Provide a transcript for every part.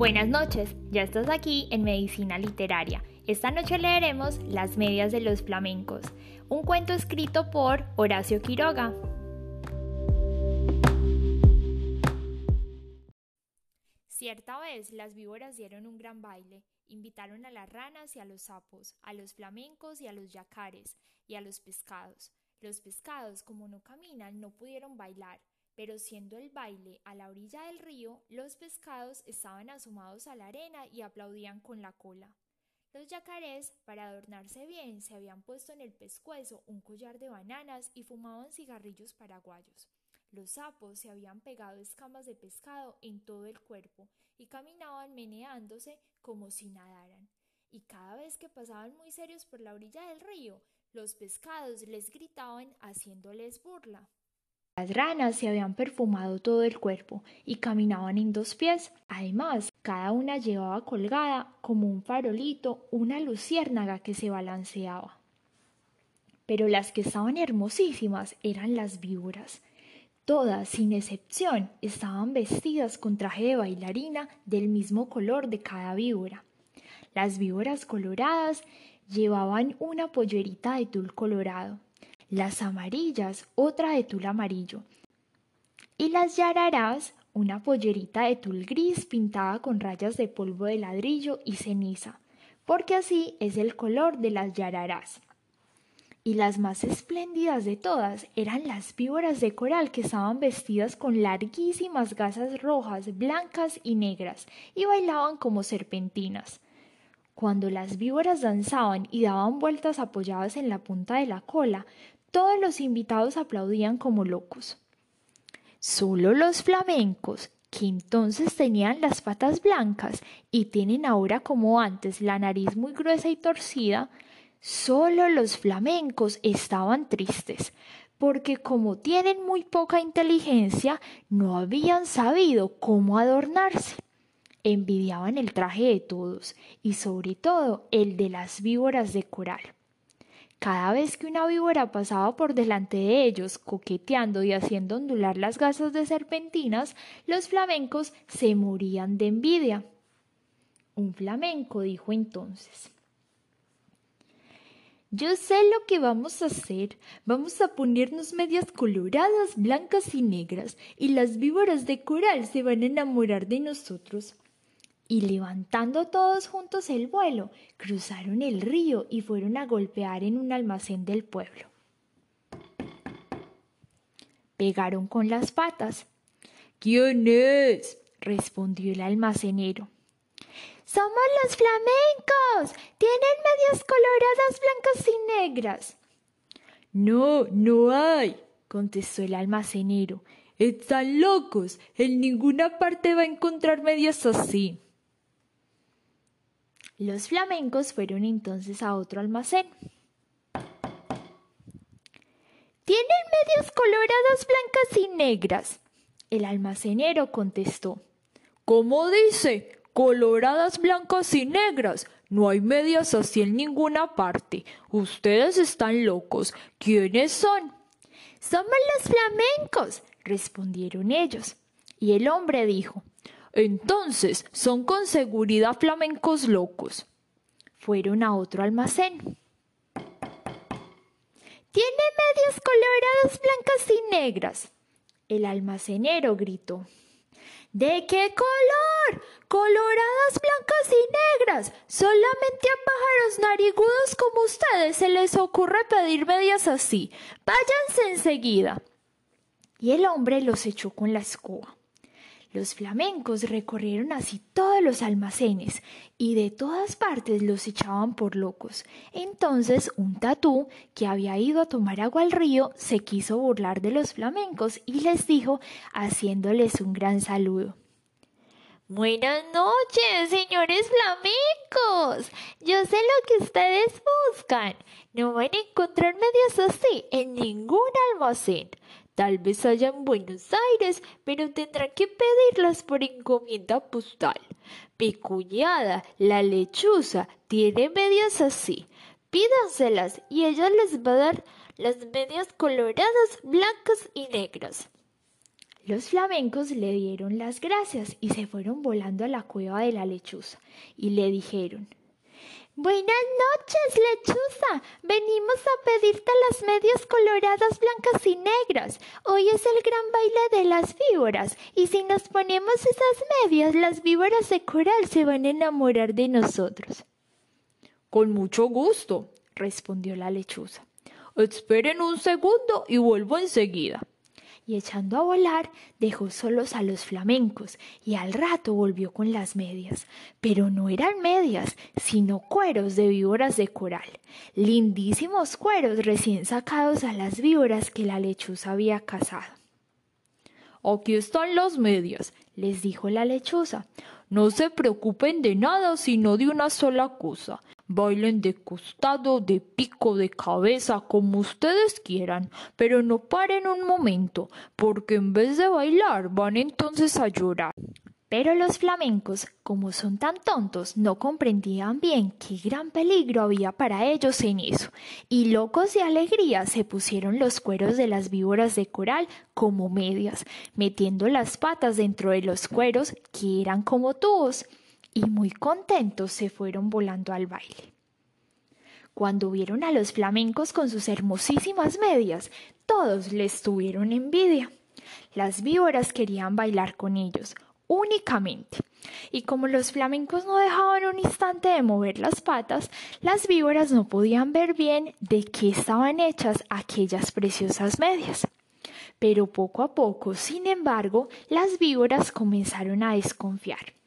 Buenas noches, ya estás aquí en Medicina Literaria. Esta noche leeremos Las medias de los flamencos, un cuento escrito por Horacio Quiroga. Cierta vez las víboras dieron un gran baile, invitaron a las ranas y a los sapos, a los flamencos y a los yacares, y a los pescados. Los pescados, como no caminan, no pudieron bailar, pero siendo el baile a la orilla del río, los pescados estaban asomados a la arena y aplaudían con la cola. Los yacarés, para adornarse bien, se habían puesto en el pescuezo un collar de bananas y fumaban cigarrillos paraguayos. Los sapos se habían pegado escamas de pescado en todo el cuerpo y caminaban meneándose como si nadaran. Y cada vez que pasaban muy serios por la orilla del río, los pescados les gritaban haciéndoles burla. Las ranas se habían perfumado todo el cuerpo y caminaban en dos pies. Además, cada una llevaba colgada, como un farolito, una luciérnaga que se balanceaba. Pero las que estaban hermosísimas eran las víboras. Todas, sin excepción, estaban vestidas con traje de bailarina del mismo color de cada víbora. Las víboras coloradas llevaban una pollerita de tul colorado, las amarillas otra de tul amarillo y las yararás una pollerita de tul gris pintada con rayas de polvo de ladrillo y ceniza, porque así es el color de las yararás. Y las más espléndidas de todas eran las víboras de coral que estaban vestidas con larguísimas gasas rojas, blancas y negras y bailaban como serpentinas. Cuando las víboras danzaban y daban vueltas apoyadas en la punta de la cola, todos los invitados aplaudían como locos. Solo los flamencos, que entonces tenían las patas blancas y tienen ahora como antes la nariz muy gruesa y torcida, solo los flamencos estaban tristes, porque como tienen muy poca inteligencia, no habían sabido cómo adornarse. Envidiaban el traje de todos y sobre todo el de las víboras de coral. Cada vez que una víbora pasaba por delante de ellos, coqueteando y haciendo ondular las gasas de serpentinas, los flamencos se morían de envidia. Un flamenco dijo entonces Yo sé lo que vamos a hacer. Vamos a ponernos medias coloradas, blancas y negras, y las víboras de coral se van a enamorar de nosotros y levantando todos juntos el vuelo, cruzaron el río y fueron a golpear en un almacén del pueblo. Pegaron con las patas. ¿Quién es? respondió el almacenero. Somos los flamencos. Tienen medias coloradas blancas y negras. No, no hay, contestó el almacenero. Están locos. En ninguna parte va a encontrar medias así. Los flamencos fueron entonces a otro almacén. Tienen medias coloradas blancas y negras. El almacenero contestó. ¿Cómo dice? Coloradas blancas y negras. No hay medias así en ninguna parte. Ustedes están locos. ¿Quiénes son? Somos los flamencos, respondieron ellos. Y el hombre dijo, entonces, son con seguridad flamencos locos. Fueron a otro almacén. Tiene medias coloradas blancas y negras. El almacenero gritó. ¿De qué color? Coloradas blancas y negras. Solamente a pájaros narigudos como ustedes se les ocurre pedir medias así. Váyanse enseguida. Y el hombre los echó con la escoba. Los flamencos recorrieron así todos los almacenes y de todas partes los echaban por locos. Entonces un tatú que había ido a tomar agua al río se quiso burlar de los flamencos y les dijo haciéndoles un gran saludo. Buenas noches, señores flamencos. Yo sé lo que ustedes buscan. No van a encontrar medias así en ningún almacén. Tal vez haya en Buenos Aires, pero tendrán que pedirlas por encomienda postal. Mi la lechuza, tiene medias así. Pídanselas y ella les va a dar las medias coloradas, blancas y negras. Los flamencos le dieron las gracias y se fueron volando a la cueva de la lechuza y le dijeron Buenas noches, lechuza. Venimos a pedirte las medias coloradas blancas y negras. Hoy es el gran baile de las víboras, y si nos ponemos esas medias, las víboras de coral se van a enamorar de nosotros. Con mucho gusto, respondió la lechuza. Esperen un segundo y vuelvo enseguida y echando a volar dejó solos a los flamencos y al rato volvió con las medias. Pero no eran medias, sino cueros de víboras de coral, lindísimos cueros recién sacados a las víboras que la lechuza había cazado. Aquí están las medias, les dijo la lechuza. No se preocupen de nada sino de una sola cosa. Bailen de costado, de pico, de cabeza, como ustedes quieran, pero no paren un momento, porque en vez de bailar van entonces a llorar. Pero los flamencos, como son tan tontos, no comprendían bien qué gran peligro había para ellos en eso, y locos de alegría se pusieron los cueros de las víboras de coral como medias, metiendo las patas dentro de los cueros que eran como tubos y muy contentos se fueron volando al baile. Cuando vieron a los flamencos con sus hermosísimas medias, todos les tuvieron envidia. Las víboras querían bailar con ellos, únicamente. Y como los flamencos no dejaban un instante de mover las patas, las víboras no podían ver bien de qué estaban hechas aquellas preciosas medias. Pero poco a poco, sin embargo, las víboras comenzaron a desconfiar.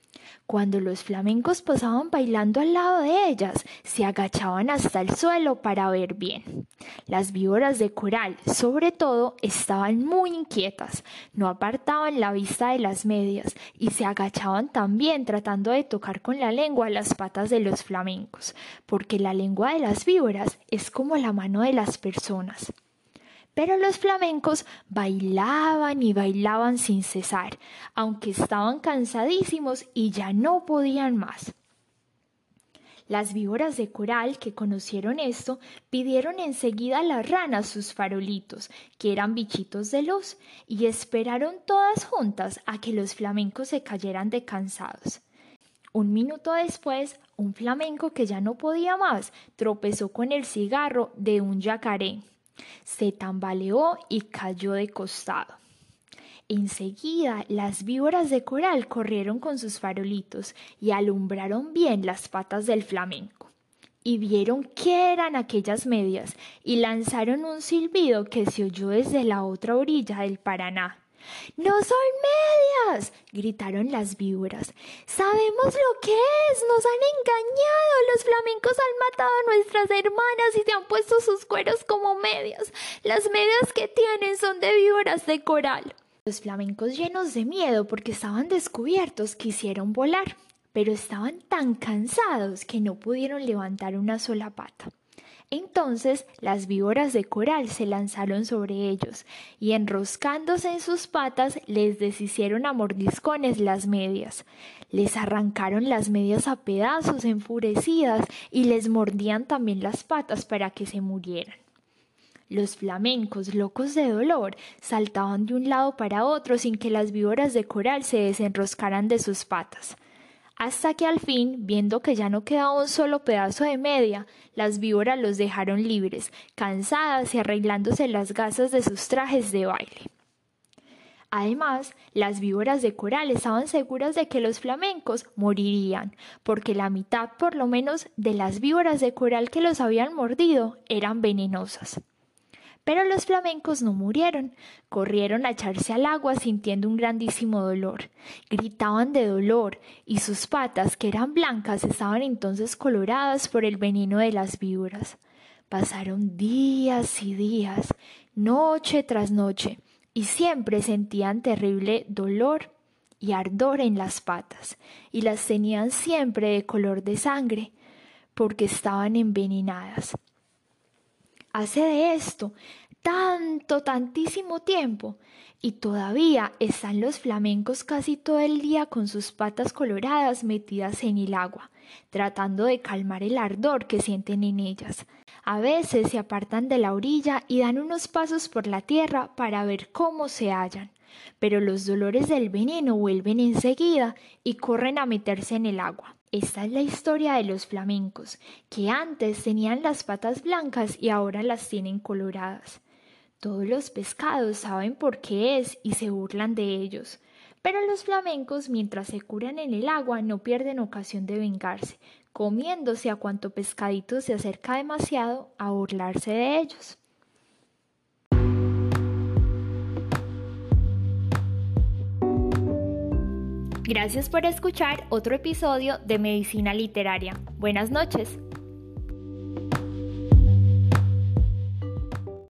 Cuando los flamencos pasaban bailando al lado de ellas, se agachaban hasta el suelo para ver bien. Las víboras de coral, sobre todo, estaban muy inquietas, no apartaban la vista de las medias y se agachaban también tratando de tocar con la lengua las patas de los flamencos, porque la lengua de las víboras es como la mano de las personas. Pero los flamencos bailaban y bailaban sin cesar, aunque estaban cansadísimos y ya no podían más. Las víboras de coral que conocieron esto pidieron enseguida a las ranas sus farolitos, que eran bichitos de luz, y esperaron todas juntas a que los flamencos se cayeran de cansados. Un minuto después, un flamenco que ya no podía más tropezó con el cigarro de un yacaré se tambaleó y cayó de costado. Enseguida las víboras de coral corrieron con sus farolitos y alumbraron bien las patas del flamenco. Y vieron qué eran aquellas medias y lanzaron un silbido que se oyó desde la otra orilla del Paraná. ¡No son medias! gritaron las víboras. Sabemos lo que es. Nos han engañado. Los flamencos han matado a nuestras hermanas y se han puesto sus cueros como medias. Las medias que tienen son de víboras de coral. Los flamencos llenos de miedo porque estaban descubiertos quisieron volar, pero estaban tan cansados que no pudieron levantar una sola pata. Entonces las víboras de coral se lanzaron sobre ellos y enroscándose en sus patas les deshicieron a mordiscones las medias. Les arrancaron las medias a pedazos enfurecidas y les mordían también las patas para que se murieran. Los flamencos, locos de dolor, saltaban de un lado para otro sin que las víboras de coral se desenroscaran de sus patas hasta que al fin, viendo que ya no quedaba un solo pedazo de media, las víboras los dejaron libres, cansadas y arreglándose las gasas de sus trajes de baile. Además, las víboras de coral estaban seguras de que los flamencos morirían, porque la mitad por lo menos de las víboras de coral que los habían mordido eran venenosas. Pero los flamencos no murieron, corrieron a echarse al agua sintiendo un grandísimo dolor. Gritaban de dolor y sus patas, que eran blancas, estaban entonces coloradas por el veneno de las víboras. Pasaron días y días, noche tras noche, y siempre sentían terrible dolor y ardor en las patas, y las tenían siempre de color de sangre, porque estaban envenenadas hace de esto tanto, tantísimo tiempo, y todavía están los flamencos casi todo el día con sus patas coloradas metidas en el agua, tratando de calmar el ardor que sienten en ellas. A veces se apartan de la orilla y dan unos pasos por la tierra para ver cómo se hallan, pero los dolores del veneno vuelven enseguida y corren a meterse en el agua. Esta es la historia de los flamencos, que antes tenían las patas blancas y ahora las tienen coloradas. Todos los pescados saben por qué es y se burlan de ellos. Pero los flamencos, mientras se curan en el agua, no pierden ocasión de vengarse, comiéndose a cuanto pescadito se acerca demasiado a burlarse de ellos. Gracias por escuchar otro episodio de Medicina Literaria. Buenas noches.